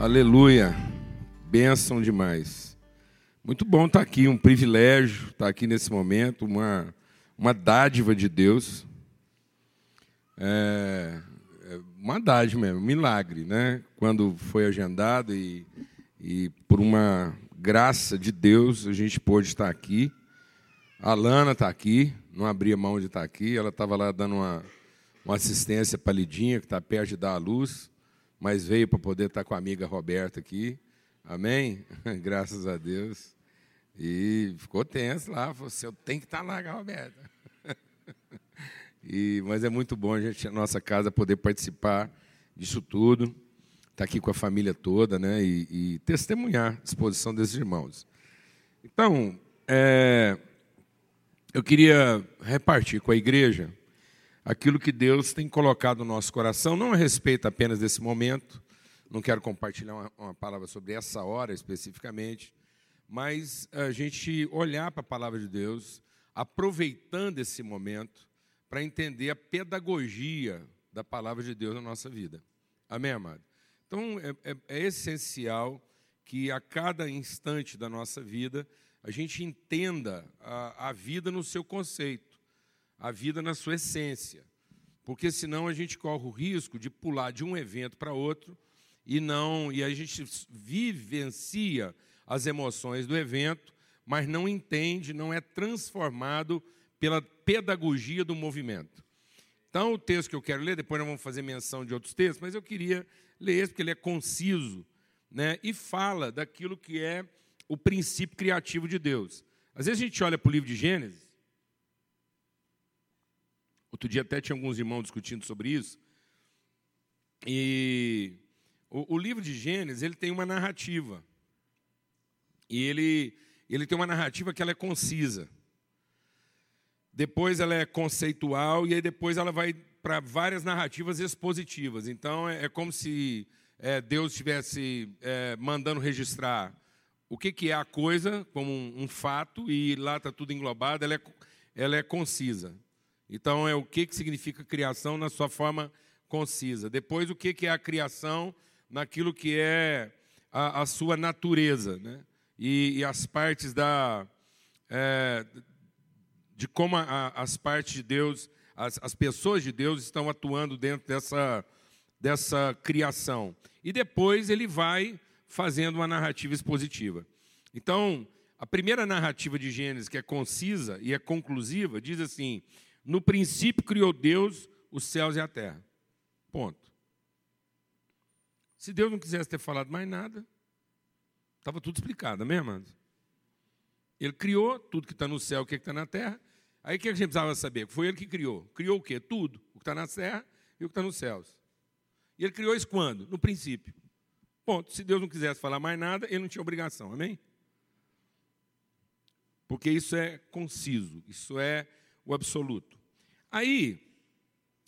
Aleluia. Bênção demais. Muito bom estar aqui, um privilégio estar aqui nesse momento, uma, uma dádiva de Deus. É, é uma dádiva mesmo, um milagre, né? Quando foi agendado e, e por uma graça de Deus a gente pôde estar aqui. A Lana está aqui, não abria mão de estar aqui, ela estava lá dando uma, uma assistência para Lidinha, que está perto de dar a luz mas veio para poder estar com a amiga Roberta aqui. Amém? Graças a Deus. E ficou tenso lá, falou assim, eu tenho que estar lá, Roberta. E, mas é muito bom a gente, a nossa casa, poder participar disso tudo, estar tá aqui com a família toda, né? E, e testemunhar a disposição desses irmãos. Então, é, eu queria repartir com a igreja aquilo que Deus tem colocado no nosso coração, não a respeito apenas desse momento, não quero compartilhar uma, uma palavra sobre essa hora especificamente, mas a gente olhar para a palavra de Deus, aproveitando esse momento para entender a pedagogia da palavra de Deus na nossa vida. Amém, amado? Então, é, é, é essencial que a cada instante da nossa vida a gente entenda a, a vida no seu conceito a vida na sua essência. Porque senão a gente corre o risco de pular de um evento para outro e não e a gente vivencia as emoções do evento, mas não entende, não é transformado pela pedagogia do movimento. Então, o texto que eu quero ler, depois nós vamos fazer menção de outros textos, mas eu queria ler esse porque ele é conciso, né? E fala daquilo que é o princípio criativo de Deus. Às vezes a gente olha para o livro de Gênesis Outro dia até tinha alguns irmãos discutindo sobre isso. E o, o livro de Gênesis, ele tem uma narrativa. E ele, ele tem uma narrativa que ela é concisa. Depois ela é conceitual e aí depois ela vai para várias narrativas expositivas. Então é, é como se é, Deus estivesse é, mandando registrar o que, que é a coisa como um, um fato e lá está tudo englobado. Ela é, ela é concisa. Então, é o que, que significa criação na sua forma concisa. Depois, o que, que é a criação naquilo que é a, a sua natureza, né? E, e, as partes da. É, de como a, as partes de Deus, as, as pessoas de Deus estão atuando dentro dessa, dessa criação. E depois ele vai fazendo uma narrativa expositiva. Então, a primeira narrativa de Gênesis, que é concisa e é conclusiva, diz assim: no princípio criou Deus os céus e a terra. Ponto. Se Deus não quisesse ter falado mais nada, estava tudo explicado, amém, amados? Ele criou tudo que está no céu, o que está na terra. Aí o que a gente precisava saber? Foi ele que criou. Criou o quê? Tudo. O que está na terra e o que está nos céus. E ele criou isso quando? No princípio. Ponto. Se Deus não quisesse falar mais nada, ele não tinha obrigação, amém? Porque isso é conciso, isso é o absoluto. Aí,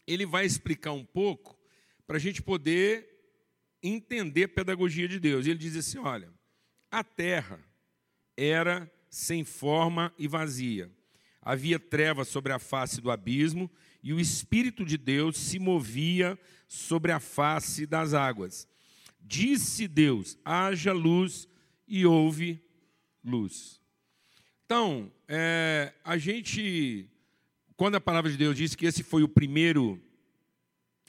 ele vai explicar um pouco para a gente poder entender a pedagogia de Deus. Ele diz assim: olha, a terra era sem forma e vazia. Havia trevas sobre a face do abismo e o Espírito de Deus se movia sobre a face das águas. Disse Deus: haja luz e houve luz. Então, é, a gente quando a palavra de Deus diz que esse foi o primeiro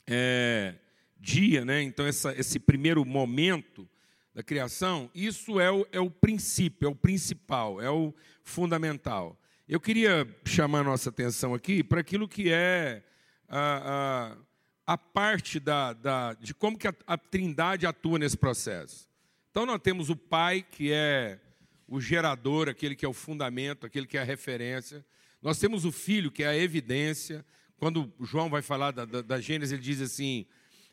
é, dia, né? então essa, esse primeiro momento da criação, isso é o, é o princípio, é o principal, é o fundamental. Eu queria chamar a nossa atenção aqui para aquilo que é a, a, a parte da, da, de como que a, a trindade atua nesse processo. Então nós temos o Pai, que é o gerador, aquele que é o fundamento, aquele que é a referência. Nós temos o Filho, que é a evidência. Quando João vai falar da, da, da Gênesis, ele diz assim: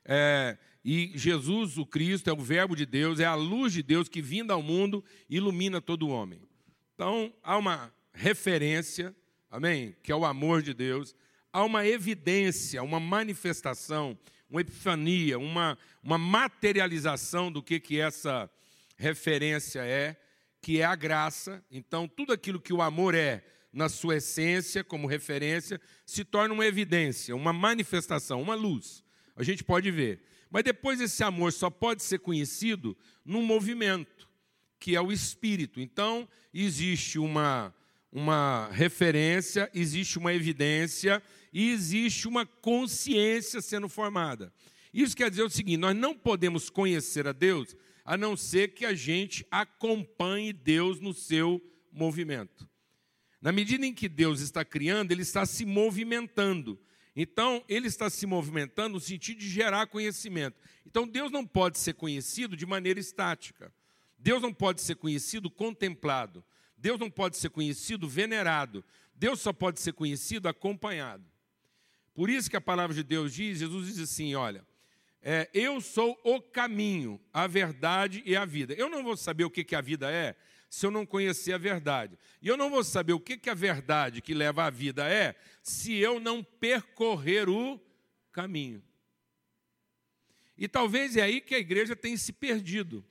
é, e Jesus, o Cristo, é o Verbo de Deus, é a luz de Deus que, vinda ao mundo, ilumina todo homem. Então, há uma referência, amém? Que é o amor de Deus. Há uma evidência, uma manifestação, uma epifania, uma, uma materialização do que, que essa referência é, que é a graça. Então, tudo aquilo que o amor é, na sua essência, como referência, se torna uma evidência, uma manifestação, uma luz. a gente pode ver. Mas depois esse amor só pode ser conhecido num movimento, que é o espírito. Então, existe uma, uma referência, existe uma evidência e existe uma consciência sendo formada. Isso quer dizer o seguinte: nós não podemos conhecer a Deus a não ser que a gente acompanhe Deus no seu movimento. Na medida em que Deus está criando, ele está se movimentando. Então, ele está se movimentando no sentido de gerar conhecimento. Então, Deus não pode ser conhecido de maneira estática. Deus não pode ser conhecido contemplado. Deus não pode ser conhecido venerado. Deus só pode ser conhecido acompanhado. Por isso que a palavra de Deus diz, Jesus diz assim, olha, é, eu sou o caminho, a verdade e a vida. Eu não vou saber o que, que a vida é se eu não conhecer a verdade. E eu não vou saber o que, que a verdade que leva à vida é se eu não percorrer o caminho. E talvez é aí que a igreja tem se perdido.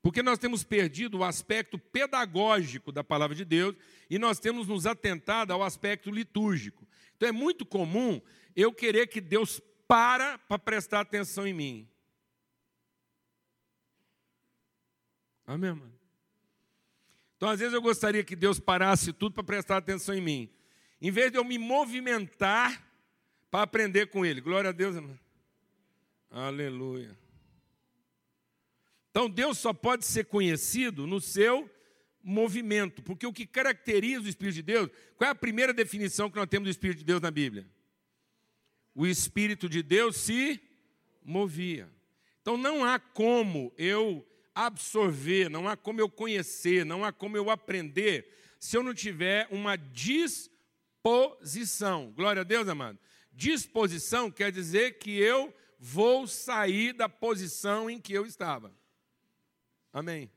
Porque nós temos perdido o aspecto pedagógico da palavra de Deus e nós temos nos atentado ao aspecto litúrgico. Então é muito comum eu querer que Deus para para prestar atenção em mim. Amém, mano? Então, às vezes, eu gostaria que Deus parasse tudo para prestar atenção em mim. Em vez de eu me movimentar para aprender com Ele. Glória a Deus, irmão. Aleluia. Então, Deus só pode ser conhecido no seu movimento, porque o que caracteriza o Espírito de Deus, qual é a primeira definição que nós temos do Espírito de Deus na Bíblia? O Espírito de Deus se movia. Então, não há como eu absorver, não há como eu conhecer, não há como eu aprender, se eu não tiver uma disposição. Glória a Deus, amado. Disposição quer dizer que eu vou sair da posição em que eu estava. Amém.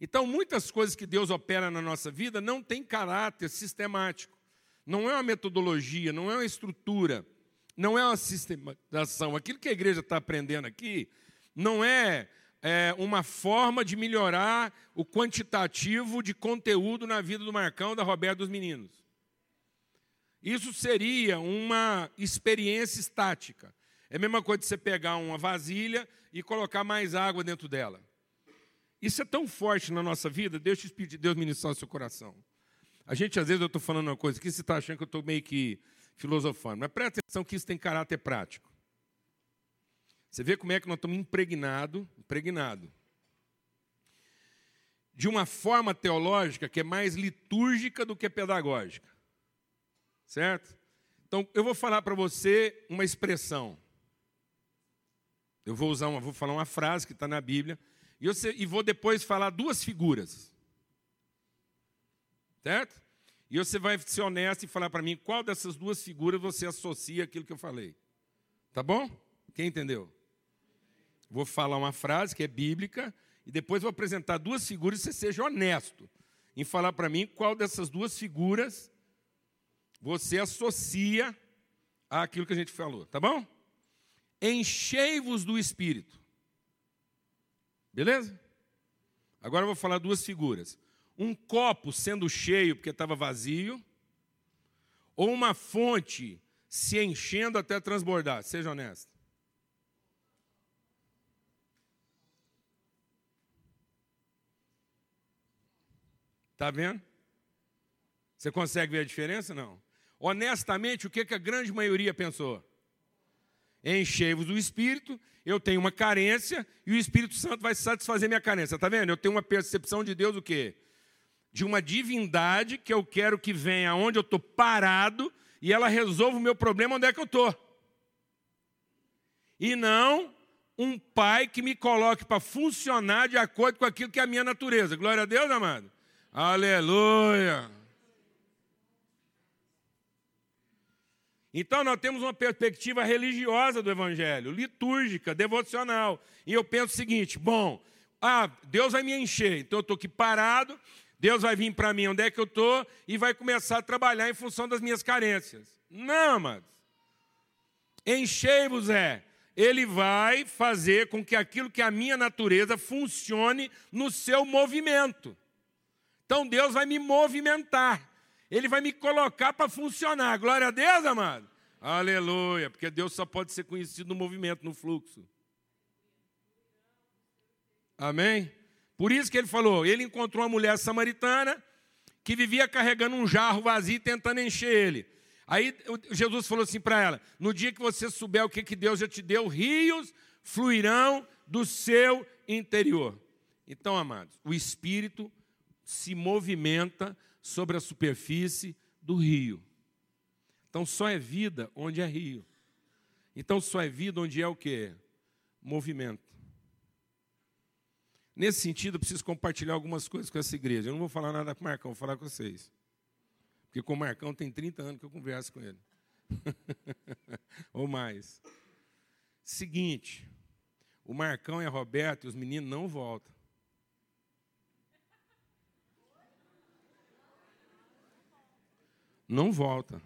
Então, muitas coisas que Deus opera na nossa vida não têm caráter sistemático. Não é uma metodologia, não é uma estrutura, não é uma sistematização. Aquilo que a igreja está aprendendo aqui não é, é, uma forma de melhorar o quantitativo de conteúdo na vida do Marcão, da Roberta dos meninos. Isso seria uma experiência estática. É a mesma coisa de você pegar uma vasilha e colocar mais água dentro dela. Isso é tão forte na nossa vida, deixa o Espírito de Deus ministrar o seu coração. A gente, às vezes, eu estou falando uma coisa que você está achando que eu estou meio que filosofando, mas presta atenção que isso tem caráter prático. Você vê como é que nós estamos impregnados, impregnado, de uma forma teológica que é mais litúrgica do que pedagógica. Certo? Então, eu vou falar para você uma expressão. Eu vou usar uma, vou falar uma frase que está na Bíblia e, eu, e vou depois falar duas figuras. Certo? E você vai ser honesto e falar para mim qual dessas duas figuras você associa aquilo que eu falei. Tá bom? Quem entendeu? Vou falar uma frase que é bíblica e depois vou apresentar duas figuras e você seja honesto em falar para mim qual dessas duas figuras você associa àquilo que a gente falou, tá bom? Enchei-vos do Espírito. Beleza? Agora eu vou falar duas figuras. Um copo sendo cheio porque estava vazio, ou uma fonte se enchendo até transbordar. Seja honesto. Está vendo? Você consegue ver a diferença? Não. Honestamente, o que, que a grande maioria pensou? Enchei-vos do Espírito, eu tenho uma carência e o Espírito Santo vai satisfazer minha carência. Está vendo? Eu tenho uma percepção de Deus o quê? De uma divindade que eu quero que venha onde eu estou parado e ela resolva o meu problema onde é que eu estou. E não um pai que me coloque para funcionar de acordo com aquilo que é a minha natureza. Glória a Deus, amado. Aleluia. Então nós temos uma perspectiva religiosa do Evangelho, litúrgica, devocional. E eu penso o seguinte: bom, ah, Deus vai me encher, então eu estou aqui parado, Deus vai vir para mim onde é que eu estou e vai começar a trabalhar em função das minhas carências. Não, amados. Enchei-vos é. Ele vai fazer com que aquilo que é a minha natureza funcione no seu movimento. Então Deus vai me movimentar. Ele vai me colocar para funcionar. Glória a Deus, amado. Aleluia, porque Deus só pode ser conhecido no movimento, no fluxo. Amém? Por isso que ele falou: ele encontrou uma mulher samaritana que vivia carregando um jarro vazio tentando encher ele. Aí Jesus falou assim para ela: no dia que você souber o que, que Deus já te deu, rios fluirão do seu interior. Então, amados, o Espírito se movimenta sobre a superfície do rio. Então, só é vida onde é rio. Então, só é vida onde é o que? Movimento. Nesse sentido, eu preciso compartilhar algumas coisas com essa igreja. Eu não vou falar nada com o Marcão, vou falar com vocês. Porque com o Marcão tem 30 anos que eu converso com ele. Ou mais. Seguinte, o Marcão e a e os meninos não voltam. Não volta.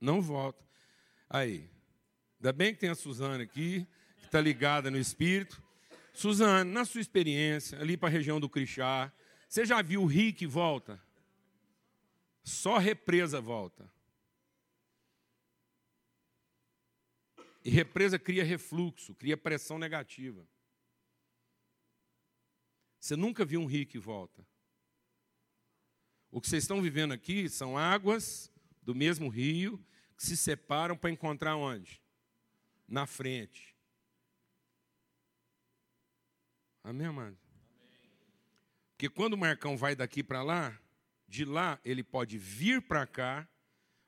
Não volta. Aí. Ainda bem que tem a Suzana aqui, que está ligada no espírito. Suzana, na sua experiência, ali para a região do Crixá, você já viu o rio que volta? Só represa volta. E represa cria refluxo, cria pressão negativa. Você nunca viu um rio que volta. O que vocês estão vivendo aqui são águas do mesmo rio que se separam para encontrar onde? Na frente. Amém, amado? Porque quando o Marcão vai daqui para lá, de lá ele pode vir para cá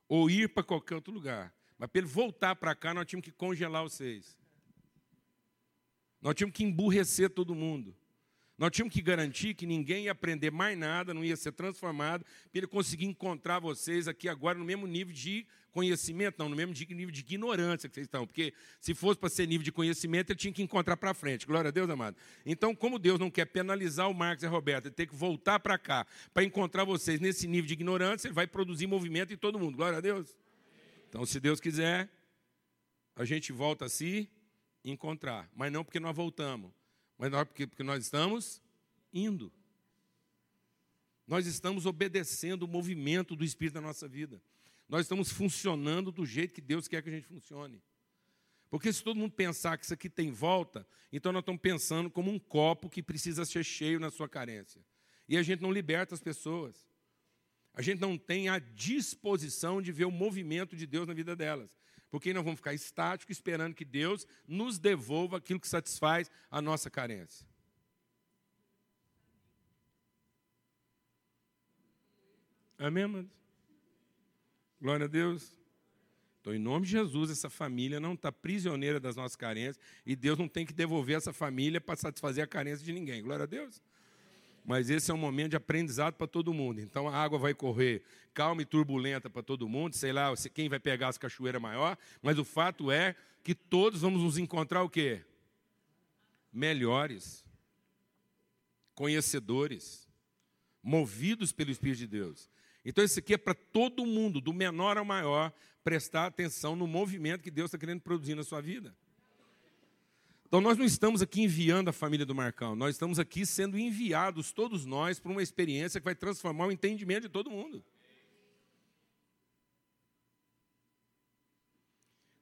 ou ir para qualquer outro lugar. Mas para ele voltar para cá, nós tínhamos que congelar vocês. Nós tínhamos que emburrecer todo mundo. Nós tínhamos que garantir que ninguém ia aprender mais nada, não ia ser transformado, para ele conseguir encontrar vocês aqui agora no mesmo nível de conhecimento, não, no mesmo nível de ignorância que vocês estão. Porque se fosse para ser nível de conhecimento, ele tinha que encontrar para frente. Glória a Deus, amado. Então, como Deus não quer penalizar o Marcos e a Roberta, ele tem que voltar para cá para encontrar vocês nesse nível de ignorância, ele vai produzir movimento em todo mundo. Glória a Deus. Então, se Deus quiser, a gente volta a se encontrar. Mas não porque nós voltamos mas não é porque, porque nós estamos indo. Nós estamos obedecendo o movimento do Espírito na nossa vida. Nós estamos funcionando do jeito que Deus quer que a gente funcione. Porque se todo mundo pensar que isso aqui tem volta, então nós estamos pensando como um copo que precisa ser cheio na sua carência. E a gente não liberta as pessoas. A gente não tem a disposição de ver o movimento de Deus na vida delas. Porque nós vamos ficar estáticos esperando que Deus nos devolva aquilo que satisfaz a nossa carência. Amém, amados? Glória a Deus. Então, em nome de Jesus, essa família não está prisioneira das nossas carências e Deus não tem que devolver essa família para satisfazer a carência de ninguém. Glória a Deus. Mas esse é um momento de aprendizado para todo mundo. Então a água vai correr calma e turbulenta para todo mundo, sei lá quem vai pegar as cachoeiras maior, mas o fato é que todos vamos nos encontrar o quê? Melhores, conhecedores, movidos pelo Espírito de Deus. Então isso aqui é para todo mundo, do menor ao maior, prestar atenção no movimento que Deus está querendo produzir na sua vida. Então, nós não estamos aqui enviando a família do Marcão, nós estamos aqui sendo enviados, todos nós, para uma experiência que vai transformar o entendimento de todo mundo.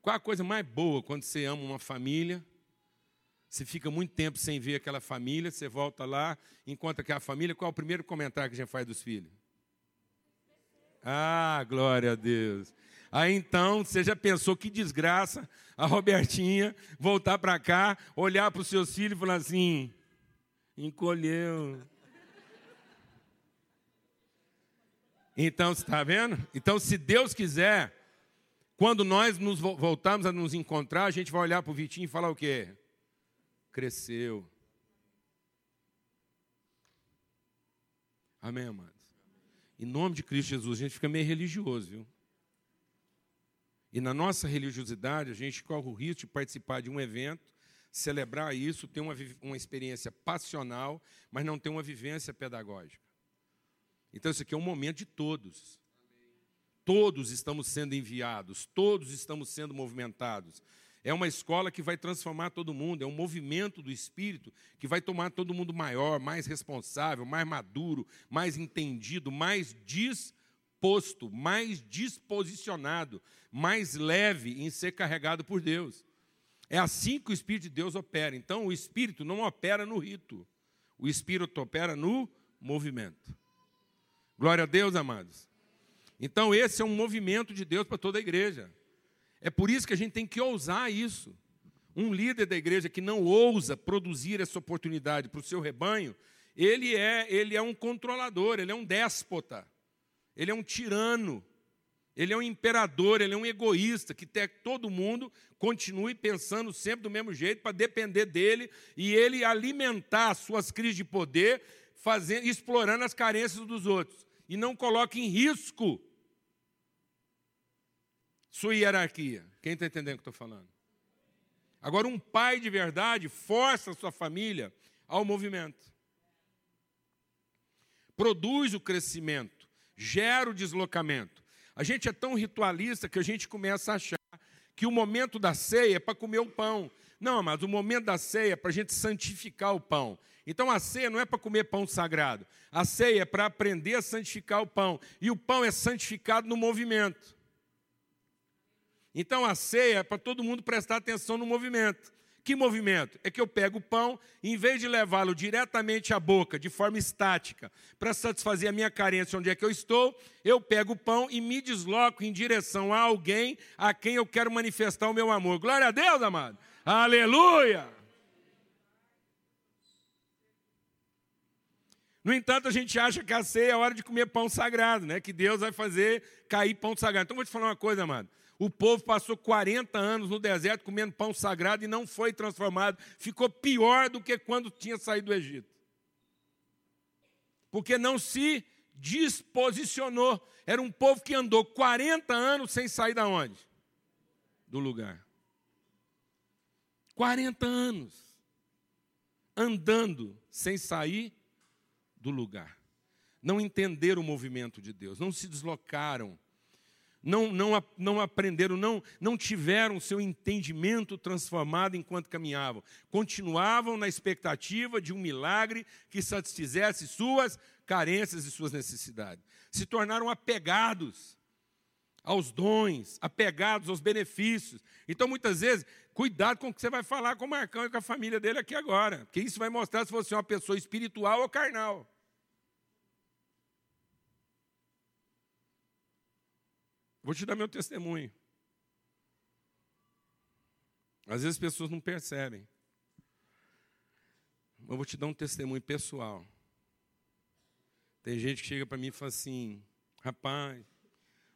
Qual a coisa mais boa quando você ama uma família? Você fica muito tempo sem ver aquela família, você volta lá, encontra aquela família, qual é o primeiro comentário que a gente faz dos filhos? Ah, glória a Deus. Aí então, você já pensou que desgraça a Robertinha voltar para cá, olhar para os seus filhos e falar assim: encolheu. Então, você está vendo? Então, se Deus quiser, quando nós nos voltarmos a nos encontrar, a gente vai olhar para o Vitinho e falar o quê? Cresceu. Amém, amados? Em nome de Cristo Jesus, a gente fica meio religioso, viu? E na nossa religiosidade, a gente corre o risco de participar de um evento, celebrar isso, ter uma, uma experiência passional, mas não ter uma vivência pedagógica. Então, isso aqui é um momento de todos. Todos estamos sendo enviados, todos estamos sendo movimentados. É uma escola que vai transformar todo mundo, é um movimento do espírito que vai tomar todo mundo maior, mais responsável, mais maduro, mais entendido, mais disponível disposto, mais disposicionado, mais leve em ser carregado por Deus. É assim que o Espírito de Deus opera. Então, o Espírito não opera no rito, o Espírito opera no movimento. Glória a Deus, amados. Então, esse é um movimento de Deus para toda a igreja. É por isso que a gente tem que ousar isso. Um líder da igreja que não ousa produzir essa oportunidade para o seu rebanho, ele é, ele é um controlador, ele é um déspota, ele é um tirano, ele é um imperador, ele é um egoísta, que quer que todo mundo continue pensando sempre do mesmo jeito para depender dele e ele alimentar suas crises de poder, fazendo, explorando as carências dos outros. E não coloque em risco sua hierarquia. Quem está entendendo o que estou falando? Agora, um pai de verdade força a sua família ao movimento. Produz o crescimento, gera o deslocamento. A gente é tão ritualista que a gente começa a achar que o momento da ceia é para comer o pão. Não, mas o momento da ceia é para a gente santificar o pão. Então a ceia não é para comer pão sagrado. A ceia é para aprender a santificar o pão. E o pão é santificado no movimento. Então a ceia é para todo mundo prestar atenção no movimento. Que movimento? É que eu pego o pão, em vez de levá-lo diretamente à boca, de forma estática, para satisfazer a minha carência onde é que eu estou, eu pego o pão e me desloco em direção a alguém a quem eu quero manifestar o meu amor. Glória a Deus, amado. Aleluia! No entanto, a gente acha que a ceia é a hora de comer pão sagrado, né? Que Deus vai fazer cair pão sagrado. Então, vou te falar uma coisa, amado. O povo passou 40 anos no deserto comendo pão sagrado e não foi transformado. Ficou pior do que quando tinha saído do Egito. Porque não se disposicionou. Era um povo que andou 40 anos sem sair da onde? Do lugar. 40 anos andando sem sair do lugar. Não entenderam o movimento de Deus, não se deslocaram não, não, não aprenderam, não, não tiveram seu entendimento transformado enquanto caminhavam. Continuavam na expectativa de um milagre que satisfizesse suas carências e suas necessidades. Se tornaram apegados aos dons, apegados aos benefícios. Então, muitas vezes, cuidado com o que você vai falar com o Marcão e com a família dele aqui agora, porque isso vai mostrar se você é uma pessoa espiritual ou carnal. Vou te dar meu testemunho. Às vezes as pessoas não percebem. Mas eu vou te dar um testemunho pessoal. Tem gente que chega para mim e fala assim: rapaz,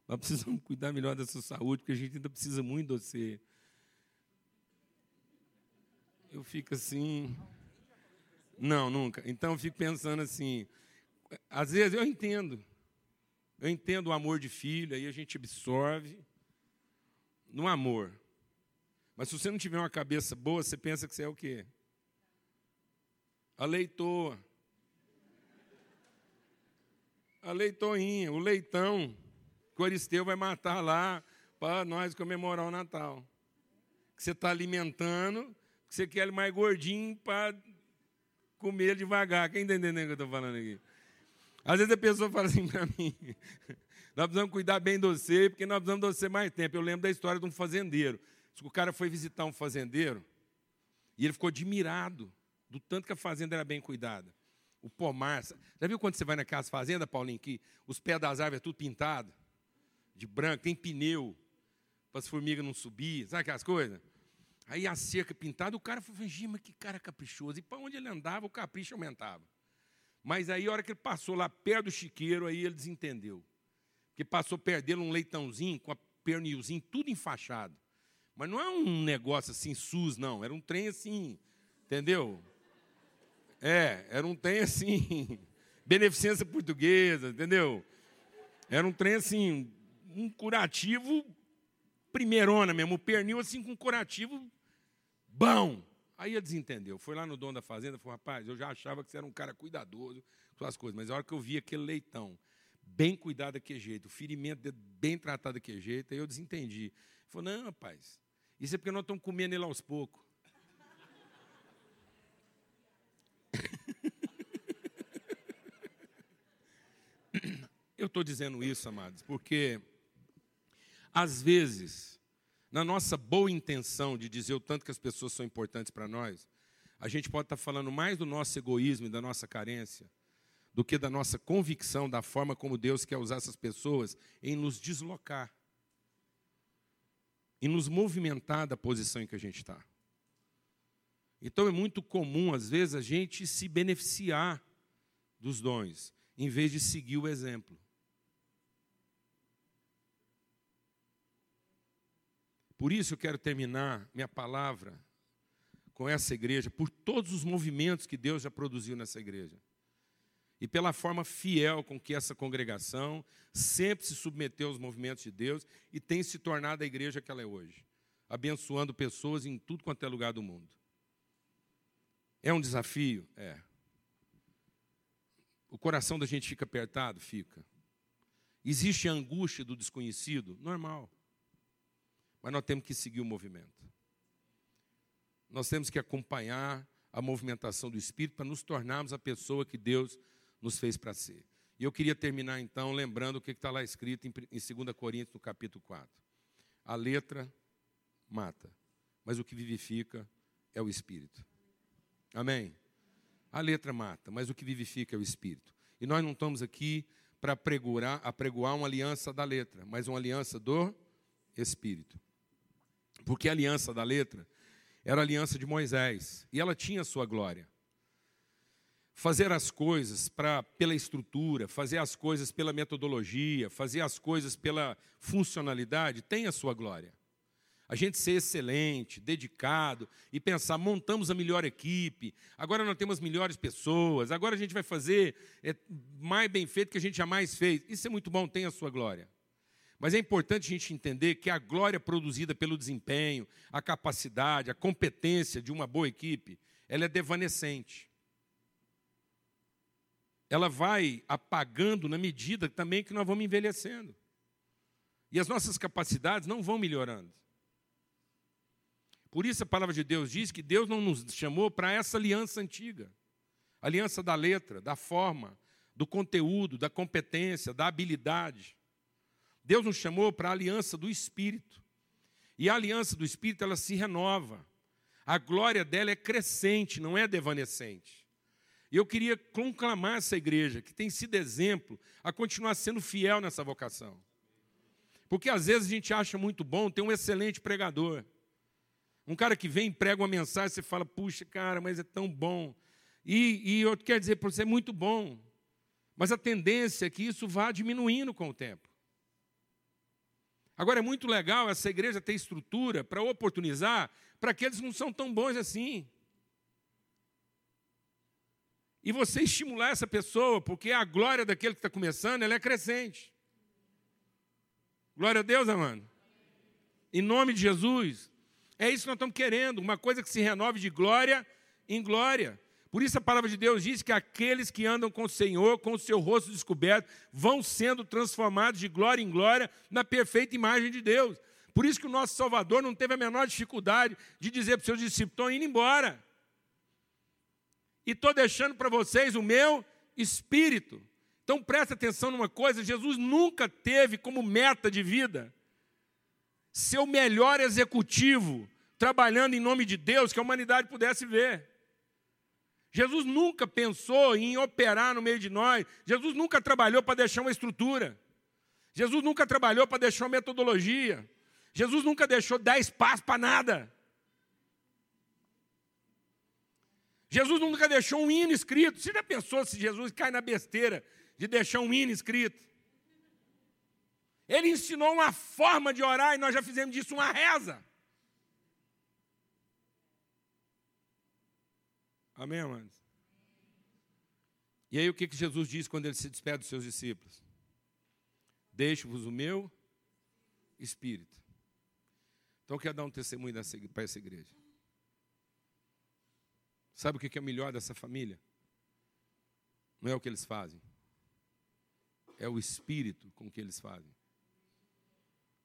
nós precisamos cuidar melhor da sua saúde, porque a gente ainda precisa muito de você. Eu fico assim. Não, nunca. Então eu fico pensando assim. Às vezes eu entendo. Eu entendo o amor de filho, aí a gente absorve no amor. Mas se você não tiver uma cabeça boa, você pensa que você é o quê? A leitoa. A leitoinha, o leitão que o Aristeu vai matar lá para nós comemorar o Natal. Que você está alimentando, que você quer ele mais gordinho para comer devagar. Quem está entendendo o que eu estou falando aqui? Às vezes a pessoa fala assim para mim: nós precisamos cuidar bem de você, porque nós precisamos de você mais tempo. Eu lembro da história de um fazendeiro. O cara foi visitar um fazendeiro e ele ficou admirado do tanto que a fazenda era bem cuidada. O pomar. Já viu quando você vai naquelas fazendas, Paulinho, que os pés das árvores é tudo pintado? De branco, tem pneu para as formigas não subir, sabe aquelas coisas? Aí a cerca pintada, o cara falou, mas que cara caprichoso. E para onde ele andava, o capricho aumentava. Mas aí, a hora que ele passou lá perto do chiqueiro, aí ele desentendeu. Porque passou perdendo um leitãozinho com a pernilzinho tudo enfaixado. Mas não é um negócio assim, SUS, não. Era um trem assim, entendeu? É, era um trem assim, beneficência portuguesa, entendeu? Era um trem assim, um curativo primeirona mesmo, o pernil assim com um curativo bom. Aí ele desentendeu. Foi lá no dono da fazenda falou: rapaz, eu já achava que você era um cara cuidadoso com as coisas, mas a hora que eu vi aquele leitão bem cuidado daquele jeito, o ferimento bem tratado daquele jeito, aí eu desentendi. Ele falou: não, rapaz, isso é porque nós estamos comendo ele aos poucos. Eu estou dizendo isso, amados, porque às vezes, na nossa boa intenção de dizer o tanto que as pessoas são importantes para nós, a gente pode estar tá falando mais do nosso egoísmo e da nossa carência do que da nossa convicção da forma como Deus quer usar essas pessoas em nos deslocar e nos movimentar da posição em que a gente está. Então é muito comum, às vezes, a gente se beneficiar dos dons, em vez de seguir o exemplo. Por isso eu quero terminar minha palavra com essa igreja, por todos os movimentos que Deus já produziu nessa igreja. E pela forma fiel com que essa congregação sempre se submeteu aos movimentos de Deus e tem se tornado a igreja que ela é hoje, abençoando pessoas em tudo quanto é lugar do mundo. É um desafio? É. O coração da gente fica apertado? Fica. Existe a angústia do desconhecido? Normal. Mas nós temos que seguir o movimento. Nós temos que acompanhar a movimentação do Espírito para nos tornarmos a pessoa que Deus nos fez para ser. E eu queria terminar então lembrando o que está lá escrito em 2 Coríntios, no capítulo 4. A letra mata, mas o que vivifica é o Espírito. Amém? A letra mata, mas o que vivifica é o Espírito. E nós não estamos aqui para pregoar, apregoar uma aliança da letra, mas uma aliança do Espírito. Porque a aliança da letra era a aliança de Moisés e ela tinha sua glória. Fazer as coisas pra, pela estrutura, fazer as coisas pela metodologia, fazer as coisas pela funcionalidade, tem a sua glória. A gente ser excelente, dedicado e pensar, montamos a melhor equipe, agora nós temos melhores pessoas, agora a gente vai fazer é, mais bem feito que a gente jamais fez. Isso é muito bom, tem a sua glória. Mas é importante a gente entender que a glória produzida pelo desempenho, a capacidade, a competência de uma boa equipe, ela é devanecente. Ela vai apagando na medida também que nós vamos envelhecendo. E as nossas capacidades não vão melhorando. Por isso a palavra de Deus diz que Deus não nos chamou para essa aliança antiga. Aliança da letra, da forma, do conteúdo, da competência, da habilidade. Deus nos chamou para a aliança do Espírito. E a aliança do Espírito, ela se renova. A glória dela é crescente, não é devanecente. E eu queria conclamar essa igreja, que tem sido exemplo, a continuar sendo fiel nessa vocação. Porque às vezes a gente acha muito bom ter um excelente pregador. Um cara que vem e prega uma mensagem, você fala, puxa, cara, mas é tão bom. E, e eu quero dizer para você, é muito bom. Mas a tendência é que isso vá diminuindo com o tempo. Agora é muito legal essa igreja ter estrutura para oportunizar para aqueles que não são tão bons assim. E você estimular essa pessoa, porque a glória daquele que está começando, ela é crescente. Glória a Deus, amado. Em nome de Jesus. É isso que nós estamos querendo, uma coisa que se renove de glória em glória. Por isso a palavra de Deus diz que aqueles que andam com o Senhor, com o seu rosto descoberto, vão sendo transformados de glória em glória na perfeita imagem de Deus. Por isso que o nosso Salvador não teve a menor dificuldade de dizer para os seus discípulos: estão indo embora. E estou deixando para vocês o meu espírito. Então presta atenção numa coisa: Jesus nunca teve como meta de vida ser o melhor executivo, trabalhando em nome de Deus, que a humanidade pudesse ver. Jesus nunca pensou em operar no meio de nós. Jesus nunca trabalhou para deixar uma estrutura. Jesus nunca trabalhou para deixar uma metodologia. Jesus nunca deixou dez passos para nada. Jesus nunca deixou um hino escrito. Você já pensou se Jesus cai na besteira de deixar um hino escrito? Ele ensinou uma forma de orar e nós já fizemos disso uma reza. Amém, amados? E aí o que, que Jesus diz quando ele se despede dos seus discípulos? Deixo-vos o meu espírito. Então eu quero dar um testemunho para essa igreja. Sabe o que é melhor dessa família? Não é o que eles fazem, é o espírito com que eles fazem.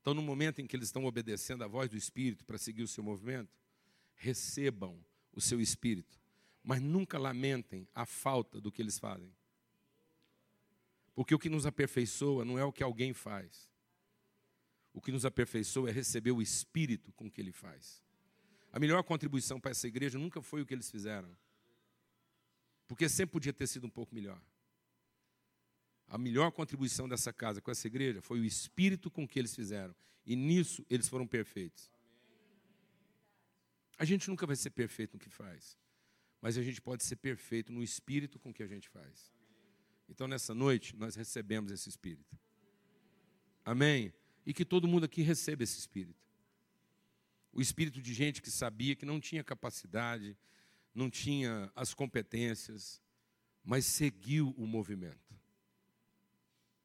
Então, no momento em que eles estão obedecendo à voz do espírito para seguir o seu movimento, recebam o seu espírito mas nunca lamentem a falta do que eles fazem. Porque o que nos aperfeiçoa não é o que alguém faz. O que nos aperfeiçoa é receber o Espírito com que ele faz. A melhor contribuição para essa igreja nunca foi o que eles fizeram. Porque sempre podia ter sido um pouco melhor. A melhor contribuição dessa casa com essa igreja foi o espírito com que eles fizeram. E nisso eles foram perfeitos. A gente nunca vai ser perfeito no que faz, mas a gente pode ser perfeito no espírito com que a gente faz. Então, nessa noite, nós recebemos esse espírito. Amém? E que todo mundo aqui receba esse espírito. O espírito de gente que sabia que não tinha capacidade, não tinha as competências, mas seguiu o movimento.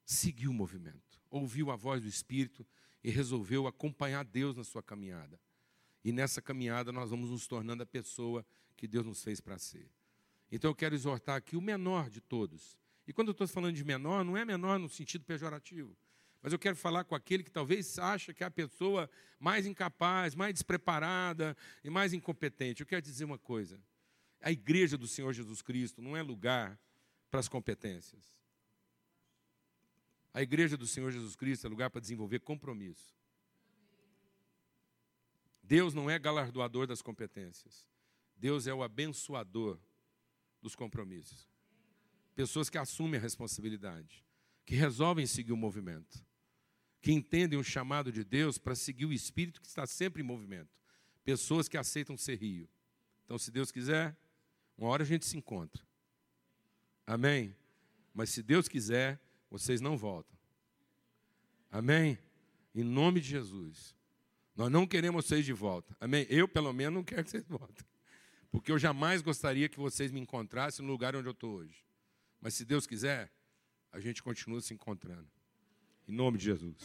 Seguiu o movimento. Ouviu a voz do espírito e resolveu acompanhar Deus na sua caminhada. E nessa caminhada nós vamos nos tornando a pessoa que Deus nos fez para ser. Então eu quero exortar aqui o menor de todos. E quando eu estou falando de menor, não é menor no sentido pejorativo. Mas eu quero falar com aquele que talvez acha que é a pessoa mais incapaz, mais despreparada e mais incompetente. Eu quero dizer uma coisa. A igreja do Senhor Jesus Cristo não é lugar para as competências. A igreja do Senhor Jesus Cristo é lugar para desenvolver compromisso. Deus não é galardoador das competências. Deus é o abençoador dos compromissos. Pessoas que assumem a responsabilidade, que resolvem seguir o movimento, que entendem o chamado de Deus para seguir o Espírito que está sempre em movimento. Pessoas que aceitam ser rio. Então, se Deus quiser, uma hora a gente se encontra. Amém? Mas se Deus quiser, vocês não voltam. Amém? Em nome de Jesus. Nós não queremos vocês de volta. Amém? Eu, pelo menos, não quero que vocês voltem. Porque eu jamais gostaria que vocês me encontrassem no lugar onde eu estou hoje. Mas se Deus quiser, a gente continua se encontrando. Em nome de Jesus.